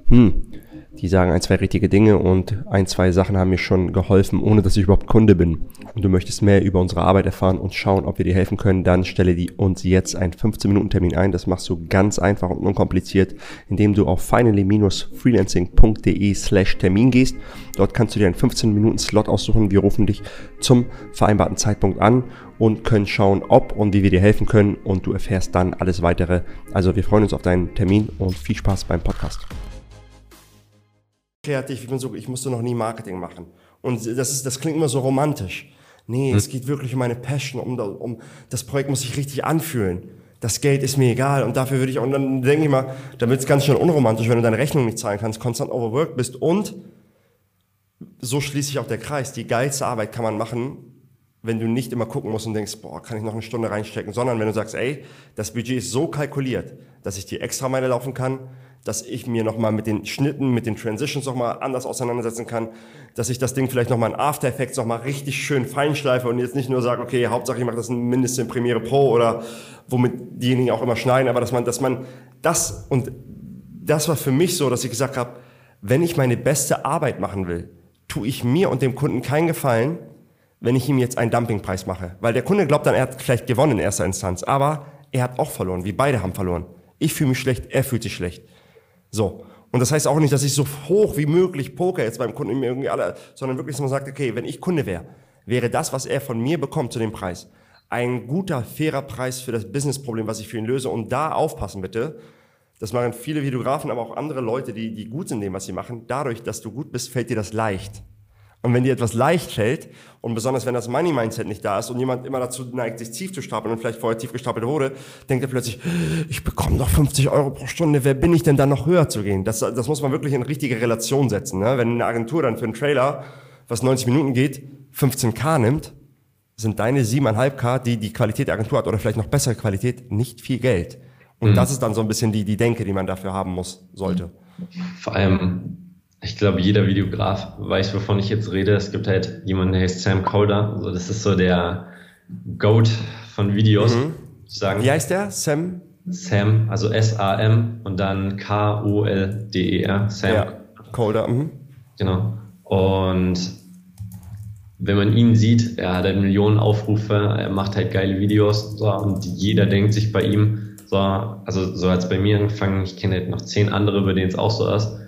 hm, die sagen ein, zwei richtige Dinge und ein, zwei Sachen haben mir schon geholfen, ohne dass ich überhaupt Kunde bin. Und du möchtest mehr über unsere Arbeit erfahren und schauen, ob wir dir helfen können, dann stelle die uns jetzt einen 15-Minuten-Termin ein. Das machst du ganz einfach und unkompliziert, indem du auf finally-freelancing.de slash Termin gehst. Dort kannst du dir einen 15-Minuten-Slot aussuchen. Wir rufen dich zum vereinbarten Zeitpunkt an und können schauen, ob und wie wir dir helfen können und du erfährst dann alles weitere. Also wir freuen uns auf deinen Termin und viel Spaß beim Podcast kreativ, ich bin so, ich musste noch nie Marketing machen. Und das ist, das klingt immer so romantisch. Nee, hm. es geht wirklich um meine Passion, um, um, das Projekt muss sich richtig anfühlen. Das Geld ist mir egal und dafür würde ich, und dann denke ich mal, dann wird es ganz schön unromantisch, wenn du deine Rechnung nicht zahlen kannst, konstant overworked bist und so schließt sich auch der Kreis. Die geilste Arbeit kann man machen, wenn du nicht immer gucken musst und denkst, boah, kann ich noch eine Stunde reinstecken, sondern wenn du sagst, ey, das Budget ist so kalkuliert, dass ich die extra Meile laufen kann, dass ich mir nochmal mit den Schnitten, mit den Transitions nochmal anders auseinandersetzen kann, dass ich das Ding vielleicht nochmal in After Effects nochmal richtig schön feinschleife und jetzt nicht nur sage, okay, Hauptsache ich mache das mindestens in Premiere Pro oder womit diejenigen auch immer schneiden, aber dass man, dass man das und das war für mich so, dass ich gesagt habe, wenn ich meine beste Arbeit machen will, tue ich mir und dem Kunden keinen Gefallen, wenn ich ihm jetzt einen Dumpingpreis mache. Weil der Kunde glaubt dann, er hat vielleicht gewonnen in erster Instanz, aber er hat auch verloren. Wir beide haben verloren. Ich fühle mich schlecht, er fühlt sich schlecht. So. Und das heißt auch nicht, dass ich so hoch wie möglich poker jetzt beim Kunden irgendwie alle, sondern wirklich, dass man sagt, okay, wenn ich Kunde wäre, wäre das, was er von mir bekommt zu dem Preis, ein guter, fairer Preis für das Businessproblem, was ich für ihn löse. Und da aufpassen bitte. Das machen viele Videografen, aber auch andere Leute, die, die gut sind in dem, was sie machen. Dadurch, dass du gut bist, fällt dir das leicht. Und wenn dir etwas leicht fällt, und besonders wenn das Money-Mindset nicht da ist und jemand immer dazu neigt, sich tief zu stapeln und vielleicht vorher tief gestapelt wurde, denkt er plötzlich, ich bekomme doch 50 Euro pro Stunde, wer bin ich denn dann noch höher zu gehen? Das, das muss man wirklich in richtige Relation setzen. Ne? Wenn eine Agentur dann für einen Trailer, was 90 Minuten geht, 15k nimmt, sind deine 7,5k, die die Qualität der Agentur hat oder vielleicht noch bessere Qualität, nicht viel Geld. Und mhm. das ist dann so ein bisschen die, die Denke, die man dafür haben muss, sollte.
Vor allem ich glaube, jeder Videograf weiß, wovon ich jetzt rede. Es gibt halt jemanden, der heißt Sam Calder. Also das ist so der Goat von Videos. Mhm.
Sagen. Wie heißt der? Sam?
Sam, also S-A-M und dann K-O-L-D-E-R. Sam. Ja,
Calder. Mhm.
Genau. Und wenn man ihn sieht, er hat halt Millionen Aufrufe, er macht halt geile Videos so, und jeder denkt sich bei ihm, so, also so hat es bei mir angefangen, ich kenne halt noch zehn andere, bei denen es auch so ist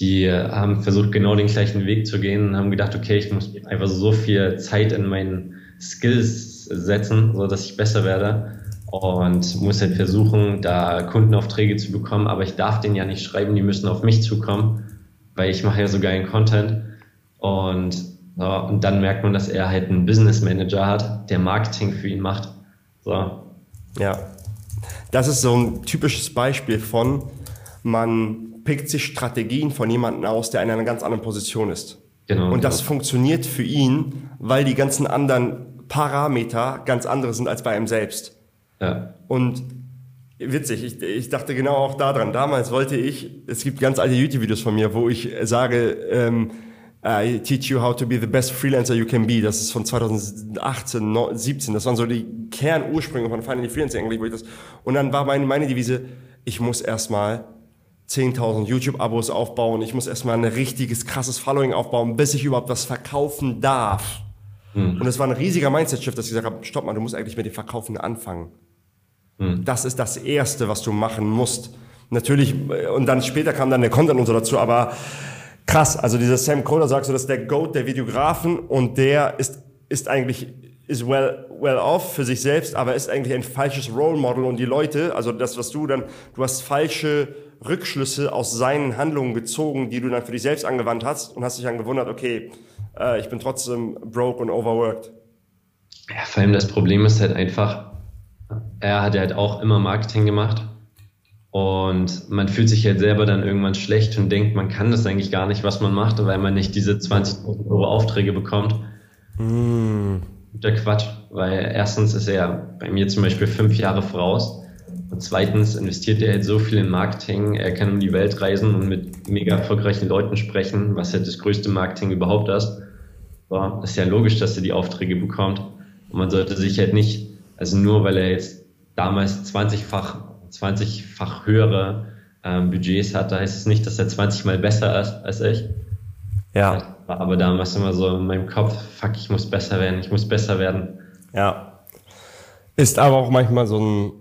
die haben versucht, genau den gleichen Weg zu gehen und haben gedacht, okay, ich muss einfach so viel Zeit in meinen Skills setzen, so dass ich besser werde und muss halt versuchen, da Kundenaufträge zu bekommen, aber ich darf den ja nicht schreiben, die müssen auf mich zukommen, weil ich mache ja so geilen Content und, so, und dann merkt man, dass er halt einen Business Manager hat, der Marketing für ihn macht. So.
Ja, das ist so ein typisches Beispiel von, man pickt sich Strategien von jemandem aus, der in einer ganz anderen Position ist. Genau, und das genau. funktioniert für ihn, weil die ganzen anderen Parameter ganz andere sind als bei ihm selbst. Ja. Und witzig, ich, ich dachte genau auch daran. Damals wollte ich, es gibt ganz alte YouTube-Videos von mir, wo ich sage, ähm, I teach you how to be the best freelancer you can be. Das ist von 2018, 17. Das waren so die Kernursprünge von Finally Freelancing eigentlich, wo ich das. Und dann war meine, meine Devise, ich muss erstmal 10.000 YouTube-Abos aufbauen, ich muss erstmal ein richtiges, krasses Following aufbauen, bis ich überhaupt was verkaufen darf. Mhm. Und es war ein riesiger Mindset-Shift, dass ich gesagt habe, stopp mal, du musst eigentlich mit dem Verkaufen anfangen. Mhm. Das ist das Erste, was du machen musst. Natürlich, und dann später kam dann der Content und so dazu, aber krass, also dieser Sam Kohler sagst du, das ist der Goat der Videografen und der ist, ist eigentlich, ist well, well off für sich selbst, aber ist eigentlich ein falsches Role Model und die Leute, also das, was du dann, du hast falsche Rückschlüsse aus seinen Handlungen gezogen, die du dann für dich selbst angewandt hast und hast dich dann gewundert, okay, äh, ich bin trotzdem broke und overworked.
Ja, vor allem das Problem ist halt einfach, er hat ja halt auch immer Marketing gemacht und man fühlt sich halt selber dann irgendwann schlecht und denkt, man kann das eigentlich gar nicht, was man macht, weil man nicht diese 20.000 Euro Aufträge bekommt. Mm. Der Quatsch, weil erstens ist er bei mir zum Beispiel fünf Jahre voraus und zweitens investiert er halt so viel in Marketing, er kann um die Welt reisen und mit mega erfolgreichen Leuten sprechen, was halt das größte Marketing überhaupt ist. So, ist ja logisch, dass er die Aufträge bekommt. Und man sollte sich halt nicht Also nur weil er jetzt damals 20-fach 20-fach höhere ähm, Budgets hatte, heißt es nicht, dass er 20 mal besser ist als ich. Ja. Aber damals immer so in meinem Kopf, fuck, ich muss besser werden, ich muss besser werden.
Ja. Ist aber auch manchmal so ein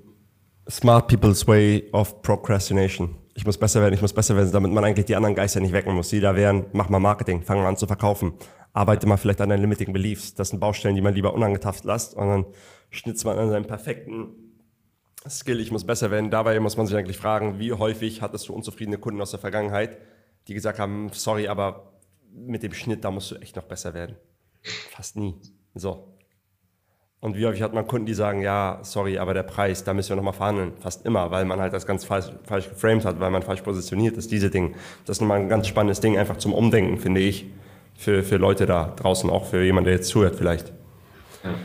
smart people's way of procrastination. Ich muss besser werden, ich muss besser werden, damit man eigentlich die anderen Geister nicht wecken muss. Die da wären, mach mal Marketing, fang mal an zu verkaufen. Arbeite mal vielleicht an deinen limiting beliefs. Das sind Baustellen, die man lieber unangetafft lässt und dann schnitzt man an seinem perfekten Skill, ich muss besser werden. Dabei muss man sich eigentlich fragen, wie häufig hattest du unzufriedene Kunden aus der Vergangenheit, die gesagt haben, sorry, aber mit dem Schnitt, da musst du echt noch besser werden. Fast nie. So. Und wie häufig hat man Kunden, die sagen, ja, sorry, aber der Preis, da müssen wir nochmal verhandeln. Fast immer, weil man halt das ganz falsch, falsch geframed hat, weil man falsch positioniert ist, diese Dinge. Das ist nochmal ein ganz spannendes Ding, einfach zum Umdenken, finde ich, für, für Leute da draußen, auch für jemanden, der jetzt zuhört vielleicht. Ja.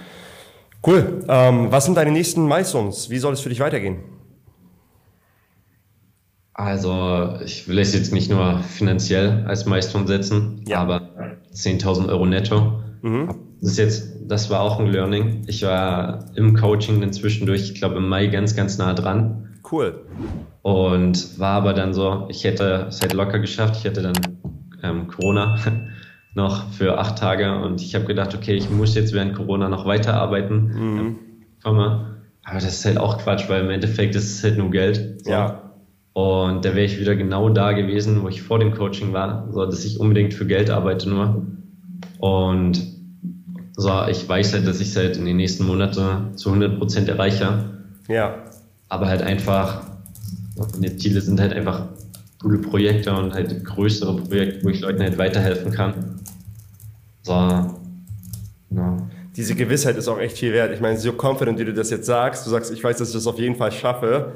Cool. Ähm, was sind deine nächsten Milestones? Wie soll es für dich weitergehen?
Also, ich will es jetzt nicht nur finanziell als Milestone setzen, ja. aber 10.000 Euro netto. Mhm. Das ist jetzt, das war auch ein Learning. Ich war im Coaching dann zwischendurch, ich glaube im Mai ganz, ganz nah dran.
Cool.
Und war aber dann so, ich hätte es halt locker geschafft. Ich hätte dann ähm, Corona noch für acht Tage und ich habe gedacht, okay, ich muss jetzt während Corona noch weiterarbeiten. Mhm. Komme. Aber das ist halt auch Quatsch, weil im Endeffekt ist es halt nur Geld.
So. Ja.
Und da wäre ich wieder genau da gewesen, wo ich vor dem Coaching war, so dass ich unbedingt für Geld arbeite nur. Und so, ich weiß halt, dass ich es halt in den nächsten Monaten zu 100 Prozent erreiche.
Ja.
Aber halt einfach, die Ziele sind halt einfach coole Projekte und halt größere Projekte, wo ich Leuten halt weiterhelfen kann. So,
ja. Diese Gewissheit ist auch echt viel wert. Ich meine, so confident, wie du das jetzt sagst, du sagst, ich weiß, dass ich das auf jeden Fall schaffe.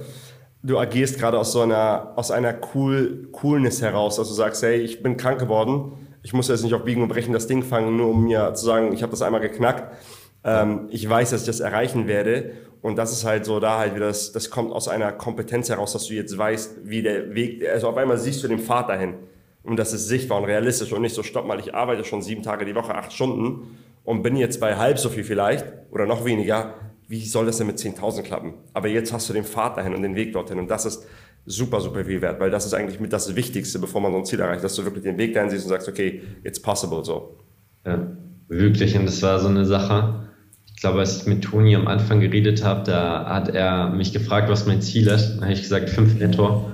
Du agierst gerade aus so einer, aus einer cool, Coolness heraus, dass du sagst, hey, ich bin krank geworden, ich muss jetzt nicht auf Biegen und Brechen das Ding fangen, nur um mir zu sagen, ich habe das einmal geknackt. Ähm, ich weiß, dass ich das erreichen werde. Und das ist halt so da halt wieder, das, das kommt aus einer Kompetenz heraus, dass du jetzt weißt, wie der Weg, also auf einmal siehst du den Pfad dahin. Und das ist sichtbar und realistisch und nicht so, stopp mal, ich arbeite schon sieben Tage die Woche, acht Stunden und bin jetzt bei halb so viel vielleicht oder noch weniger. Wie soll das denn mit 10.000 klappen? Aber jetzt hast du den Pfad dahin und den Weg dorthin und das ist super, super viel wert, weil das ist eigentlich mit das Wichtigste, bevor man so ein Ziel erreicht, dass du wirklich den Weg dahin siehst und sagst, okay, it's possible, so.
Ja, wirklich. Und das war so eine Sache. Ich glaube, als ich mit Toni am Anfang geredet habe, da hat er mich gefragt, was mein Ziel ist. Da habe ich gesagt, fünf netto.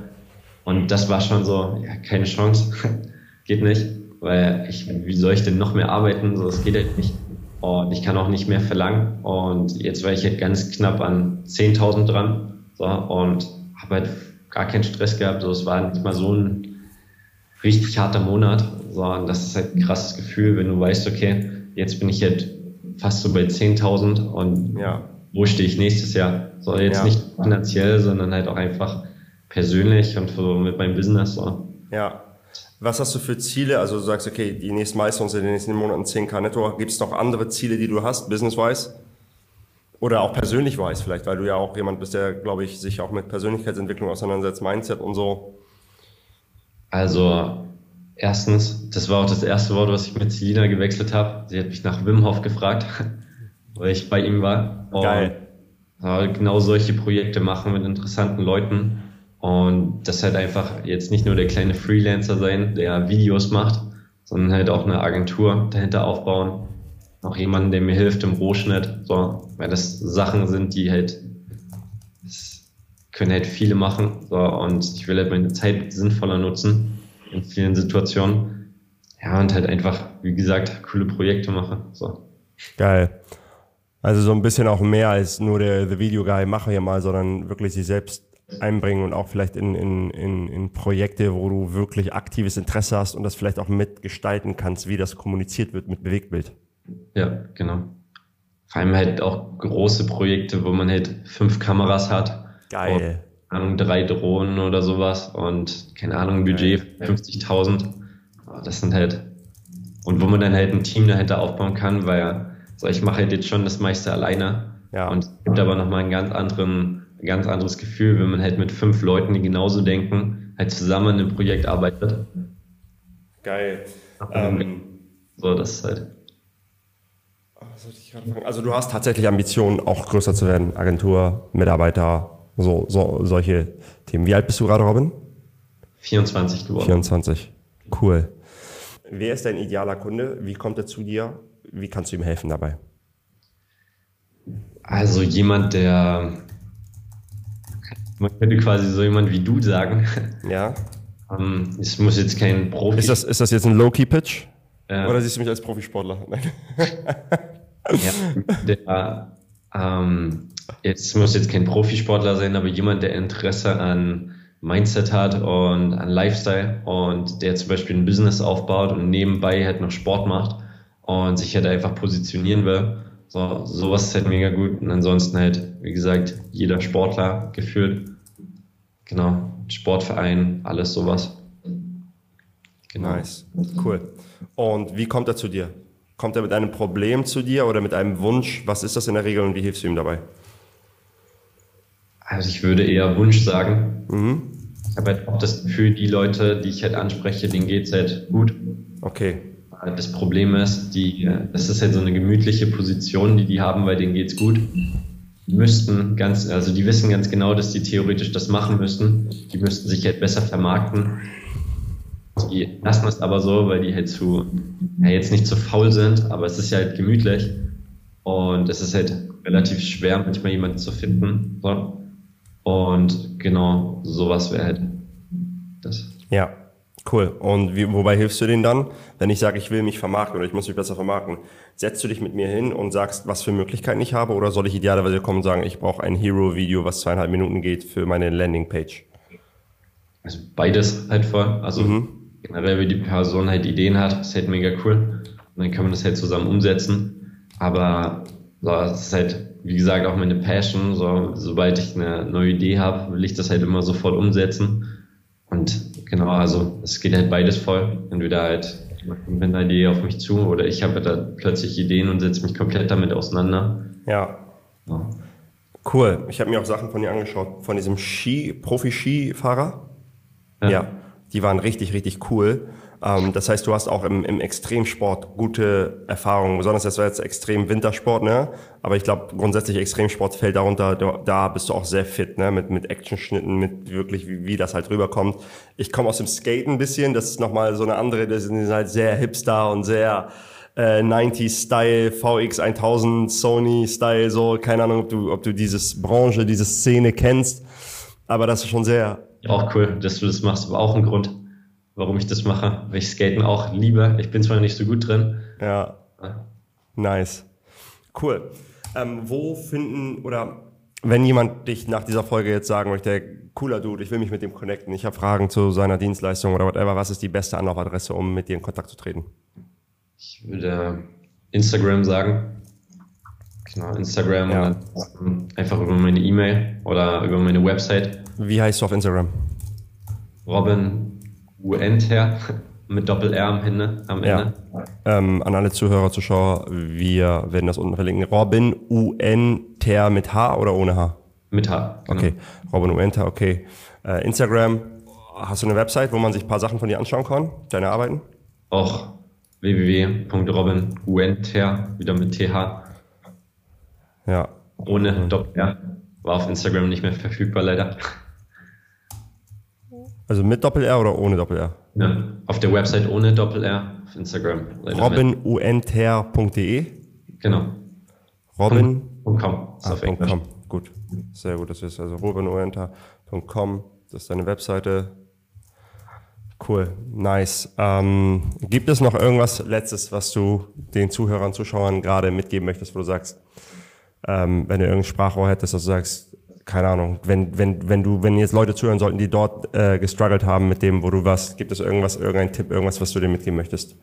Und das war schon so, ja, keine Chance, geht nicht, weil ich, wie soll ich denn noch mehr arbeiten? So, das geht halt nicht. Und ich kann auch nicht mehr verlangen. Und jetzt war ich halt ganz knapp an 10.000 dran. So, und habe halt gar keinen Stress gehabt. So, es war nicht mal so ein richtig harter Monat. So, und das ist halt ein krasses Gefühl, wenn du weißt, okay, jetzt bin ich halt fast so bei 10.000 und ja. wo stehe ich nächstes Jahr? So, jetzt ja. nicht finanziell, sondern halt auch einfach persönlich und für, mit meinem Business. So.
Ja. Was hast du für Ziele? Also du sagst, okay, die nächsten Meisterungen in den nächsten Monaten 10k netto. Gibt es noch andere Ziele, die du hast, business-wise? Oder auch persönlich-wise vielleicht, weil du ja auch jemand bist, der, glaube ich, sich auch mit Persönlichkeitsentwicklung auseinandersetzt, Mindset und so.
Also, erstens, das war auch das erste Wort, was ich mit Selina gewechselt habe. Sie hat mich nach Wim Hof gefragt, weil ich bei ihm war.
Und Geil.
Genau solche Projekte machen mit interessanten Leuten und das halt einfach jetzt nicht nur der kleine Freelancer sein, der Videos macht, sondern halt auch eine Agentur dahinter aufbauen. Auch jemanden, der mir hilft im Rohschnitt. So, weil das Sachen sind, die halt, können halt viele machen. So, und ich will halt meine Zeit sinnvoller nutzen in vielen Situationen. Ja, und halt einfach, wie gesagt, coole Projekte machen. So.
Geil. Also so ein bisschen auch mehr als nur der The Video Guy mache hier mal, sondern wirklich sich selbst einbringen und auch vielleicht in, in, in, in Projekte, wo du wirklich aktives Interesse hast und das vielleicht auch mitgestalten kannst, wie das kommuniziert wird mit Bewegtbild.
Ja, genau. Vor allem halt auch große Projekte, wo man halt fünf Kameras hat.
Geil.
Keine Ahnung, drei Drohnen oder sowas und keine Ahnung, Budget 50.000. Das sind halt, und wo man dann halt ein Team dahinter aufbauen kann, weil so, ich mache halt jetzt schon das meiste alleine.
Ja.
Und es gibt aber nochmal einen ganz anderen ein ganz anderes Gefühl, wenn man halt mit fünf Leuten, die genauso denken, halt zusammen in einem Projekt arbeitet.
Geil.
Ähm, so, das ist halt.
Also du hast tatsächlich Ambitionen, auch größer zu werden, Agentur, Mitarbeiter, so, so solche Themen. Wie alt bist du gerade, Robin?
24 geworden.
24. Cool. Wer ist dein idealer Kunde? Wie kommt er zu dir? Wie kannst du ihm helfen dabei?
Also jemand, der man könnte quasi so jemand wie du sagen.
Ja.
Ähm, es muss jetzt kein Profi.
Ist das, ist das jetzt ein Low-Key-Pitch? Ja. Oder siehst du mich als Profisportler? Nein.
ja, der, ähm, jetzt muss jetzt kein Profisportler sein, aber jemand, der Interesse an Mindset hat und an Lifestyle und der zum Beispiel ein Business aufbaut und nebenbei halt noch Sport macht und sich halt einfach positionieren will. So, sowas ist halt mega gut. Und ansonsten halt, wie gesagt, jeder Sportler gefühlt. Genau, Sportverein, alles sowas.
Genau. Nice, cool. Und wie kommt er zu dir? Kommt er mit einem Problem zu dir oder mit einem Wunsch? Was ist das in der Regel und wie hilfst du ihm dabei?
Also ich würde eher Wunsch sagen. Mhm. Ich habe halt auch das Gefühl, die Leute, die ich halt anspreche, denen geht es halt gut.
Okay.
Das Problem ist, die, das ist halt so eine gemütliche Position, die die haben, weil denen geht's gut. Die müssten ganz, also die wissen ganz genau, dass die theoretisch das machen müssten. Die müssten sich halt besser vermarkten. Die lassen es aber so, weil die halt zu, ja, jetzt nicht zu faul sind, aber es ist ja halt gemütlich. Und es ist halt relativ schwer, manchmal jemanden zu finden. So. Und genau sowas wäre halt das.
Ja, cool. Und wie, wobei hilfst du denen dann, wenn ich sage, ich will mich vermarkten oder ich muss mich besser vermarkten? Setzt du dich mit mir hin und sagst, was für Möglichkeiten ich habe oder soll ich idealerweise kommen und sagen, ich brauche ein Hero-Video, was zweieinhalb Minuten geht für meine Landingpage?
Also beides halt voll. Also mhm. Generell, wie die Person halt Ideen hat, ist halt mega cool. Und dann kann man das halt zusammen umsetzen. Aber so, es ist halt wie gesagt, auch meine Passion. So, sobald ich eine neue Idee habe, will ich das halt immer sofort umsetzen. Und genau, also es geht halt beides voll. Entweder halt kommt eine Idee auf mich zu oder ich habe da plötzlich Ideen und setze mich komplett damit auseinander.
Ja. ja. Cool. Ich habe mir auch Sachen von dir angeschaut, von diesem Ski, Profi-Skifahrer. Ja. ja. Die waren richtig, richtig cool. Ähm, das heißt, du hast auch im, im Extremsport gute Erfahrungen, besonders das war jetzt extrem Wintersport, ne? Aber ich glaube, grundsätzlich Extremsport fällt darunter, da, bist du auch sehr fit, ne? Mit, mit Actionschnitten, mit wirklich, wie, wie das halt rüberkommt. Ich komme aus dem Skaten ein bisschen, das ist nochmal so eine andere, das sind halt sehr hipster und sehr äh, 90s-Style, VX 1000, Sony-Style, so, keine Ahnung, ob du, ob du dieses Branche, diese Szene kennst, aber das ist schon sehr...
Auch cool, dass du das machst, aber auch ein Grund warum ich das mache, weil ich Skaten auch liebe. Ich bin zwar nicht so gut drin.
Ja. ja. Nice. Cool. Ähm, wo finden oder wenn jemand dich nach dieser Folge jetzt sagen möchte, cooler Dude, ich will mich mit dem connecten, ich habe Fragen zu seiner Dienstleistung oder whatever, was ist die beste Anlaufadresse, um mit dir in Kontakt zu treten?
Ich würde Instagram sagen. Genau, Instagram ja. einfach über meine E-Mail oder über meine Website.
Wie heißt du auf Instagram?
Robin UNTer mit Doppel-R am Ende. Am Ende.
Ja. Ähm, an alle Zuhörer, Zuschauer, wir werden das unten verlinken. Robin UNTer mit H oder ohne H?
Mit H.
Genau. Okay, Robin UNTer, okay. Äh, Instagram, hast du eine Website, wo man sich ein paar Sachen von dir anschauen kann, deine Arbeiten?
Auch www.robinunter, wieder mit TH.
Ja.
Ohne mhm. Doppel-R. War auf Instagram nicht mehr verfügbar, leider.
Also mit Doppel-R oder ohne Doppel-R?
Ja, auf der Website ohne Doppel-R, auf Instagram.
robinunter.de?
Genau.
Robin?
.com.
Ah, .com. Gut. Sehr gut, das ist also robinunter.com. Das ist deine Webseite. Cool, nice. Ähm, gibt es noch irgendwas Letztes, was du den Zuhörern, Zuschauern gerade mitgeben möchtest, wo du sagst, ähm, wenn du irgendein Sprachrohr hättest, dass du sagst, keine Ahnung, wenn, wenn, wenn du, wenn jetzt Leute zuhören sollten, die dort äh, gestruggelt haben mit dem, wo du warst, gibt es irgendwas, irgendein Tipp, irgendwas, was du dir mitgeben möchtest?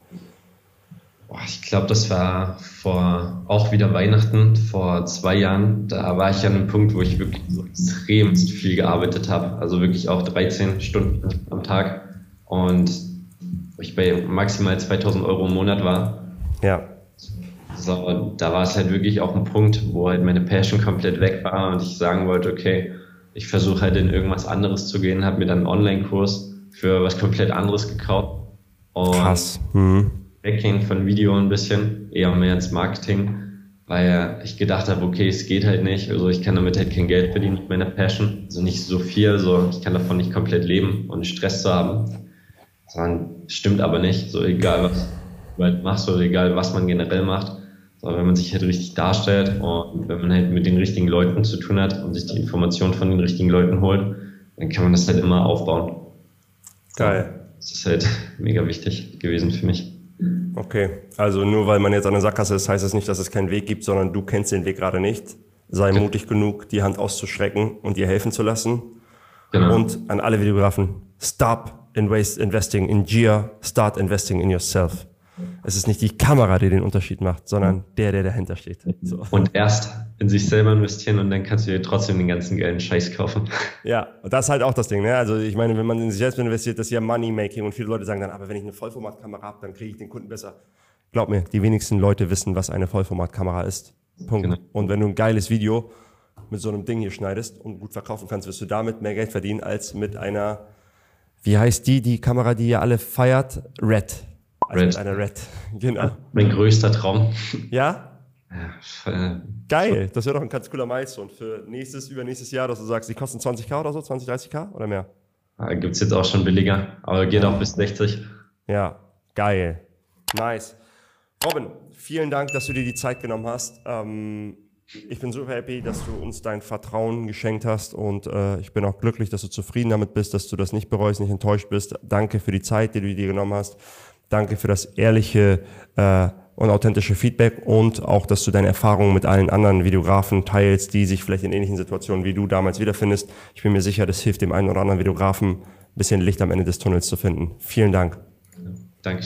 Ich glaube, das war vor auch wieder Weihnachten, vor zwei Jahren. Da war ich an einem Punkt, wo ich wirklich so extrem viel gearbeitet habe. Also wirklich auch 13 Stunden am Tag. Und ich bei maximal 2000 Euro im Monat war.
Ja.
So, da war es halt wirklich auch ein Punkt, wo halt meine Passion komplett weg war und ich sagen wollte, okay, ich versuche halt in irgendwas anderes zu gehen, habe mir dann einen Online-Kurs für was komplett anderes gekauft.
Und Krass. Mhm.
Weggehen von Video ein bisschen, eher mehr ins Marketing. weil ich gedacht habe, okay, es geht halt nicht, also ich kann damit halt kein Geld verdienen mit meiner Passion, also nicht so viel, so ich kann davon nicht komplett leben und Stress zu haben. Sondern stimmt aber nicht, so egal was du halt machst oder egal was man generell macht, sondern wenn man sich halt richtig darstellt und wenn man halt mit den richtigen Leuten zu tun hat und sich die Informationen von den richtigen Leuten holt, dann kann man das halt immer aufbauen.
Geil.
Das ist halt mega wichtig gewesen für mich.
Okay, also nur weil man jetzt an der Sackgasse ist, heißt es das nicht, dass es keinen Weg gibt, sondern du kennst den Weg gerade nicht. Sei ja. mutig genug, die Hand auszustrecken und dir helfen zu lassen. Genau. Und an alle Videografen, stop in waste investing in Gear, start investing in yourself. Es ist nicht die Kamera, die den Unterschied macht, sondern der, der dahinter steht.
So. Und erst in sich selber investieren und dann kannst du dir trotzdem den ganzen geilen Scheiß kaufen.
Ja, und das ist halt auch das Ding. Ne? Also ich meine, wenn man in sich selbst investiert, das ist ja Money-Making und viele Leute sagen dann, aber wenn ich eine Vollformatkamera habe, dann kriege ich den Kunden besser. Glaub mir, die wenigsten Leute wissen, was eine Vollformatkamera ist. Punkt. Genau. Und wenn du ein geiles Video mit so einem Ding hier schneidest und gut verkaufen kannst, wirst du damit mehr Geld verdienen als mit einer, wie heißt die, die Kamera, die ihr alle feiert? Red.
Also Red.
Eine Red, genau.
Mein größter Traum.
Ja? ja äh, Geil, das wäre doch ein ganz cooler Milestone für nächstes, übernächstes Jahr, dass du sagst, die kosten 20k oder so, 20, 30k oder mehr?
Ja, Gibt es jetzt auch schon billiger, aber geht auch bis 60.
Ja, geil. Nice. Robin, vielen Dank, dass du dir die Zeit genommen hast. Ähm, ich bin super happy, dass du uns dein Vertrauen geschenkt hast und äh, ich bin auch glücklich, dass du zufrieden damit bist, dass du das nicht bereust, nicht enttäuscht bist. Danke für die Zeit, die du dir genommen hast. Danke für das ehrliche äh, und authentische Feedback und auch, dass du deine Erfahrungen mit allen anderen Videografen teilst, die sich vielleicht in ähnlichen Situationen wie du damals wiederfindest. Ich bin mir sicher, das hilft dem einen oder anderen Videografen, ein bisschen Licht am Ende des Tunnels zu finden. Vielen Dank.
Danke.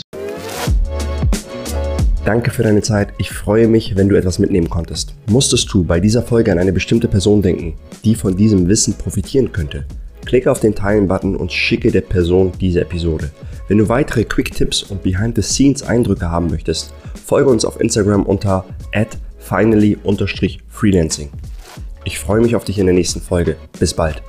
Danke für deine Zeit. Ich freue mich, wenn du etwas mitnehmen konntest. Musstest du bei dieser Folge an eine bestimmte Person denken, die von diesem Wissen profitieren könnte? Klicke auf den Teilen-Button und schicke der Person diese Episode. Wenn du weitere Quick-Tipps und Behind-the-Scenes-Eindrücke haben möchtest, folge uns auf Instagram unter finally-freelancing. Ich freue mich auf dich in der nächsten Folge. Bis bald.